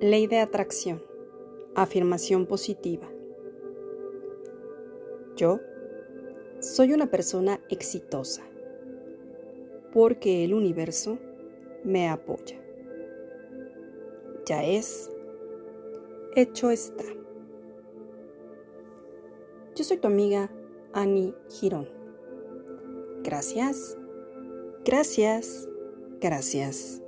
Ley de atracción. Afirmación positiva. Yo soy una persona exitosa porque el universo me apoya. Ya es, hecho está. Yo soy tu amiga Annie Girón. Gracias, gracias, gracias.